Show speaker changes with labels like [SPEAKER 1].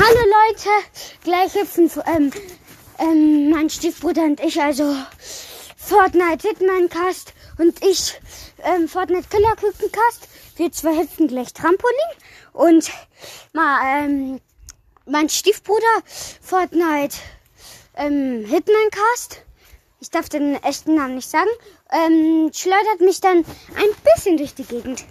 [SPEAKER 1] Hallo Leute, gleich hüpfen ähm, ähm, mein Stiefbruder und ich, also Fortnite Hitman Cast und ich ähm, Fortnite Killer Küken Cast. Wir zwei hüpfen gleich Trampolin und mal ähm, mein Stiefbruder Fortnite ähm, Hitman Cast. Ich darf den echten Namen nicht sagen. Ähm, schleudert mich dann ein bisschen durch die Gegend.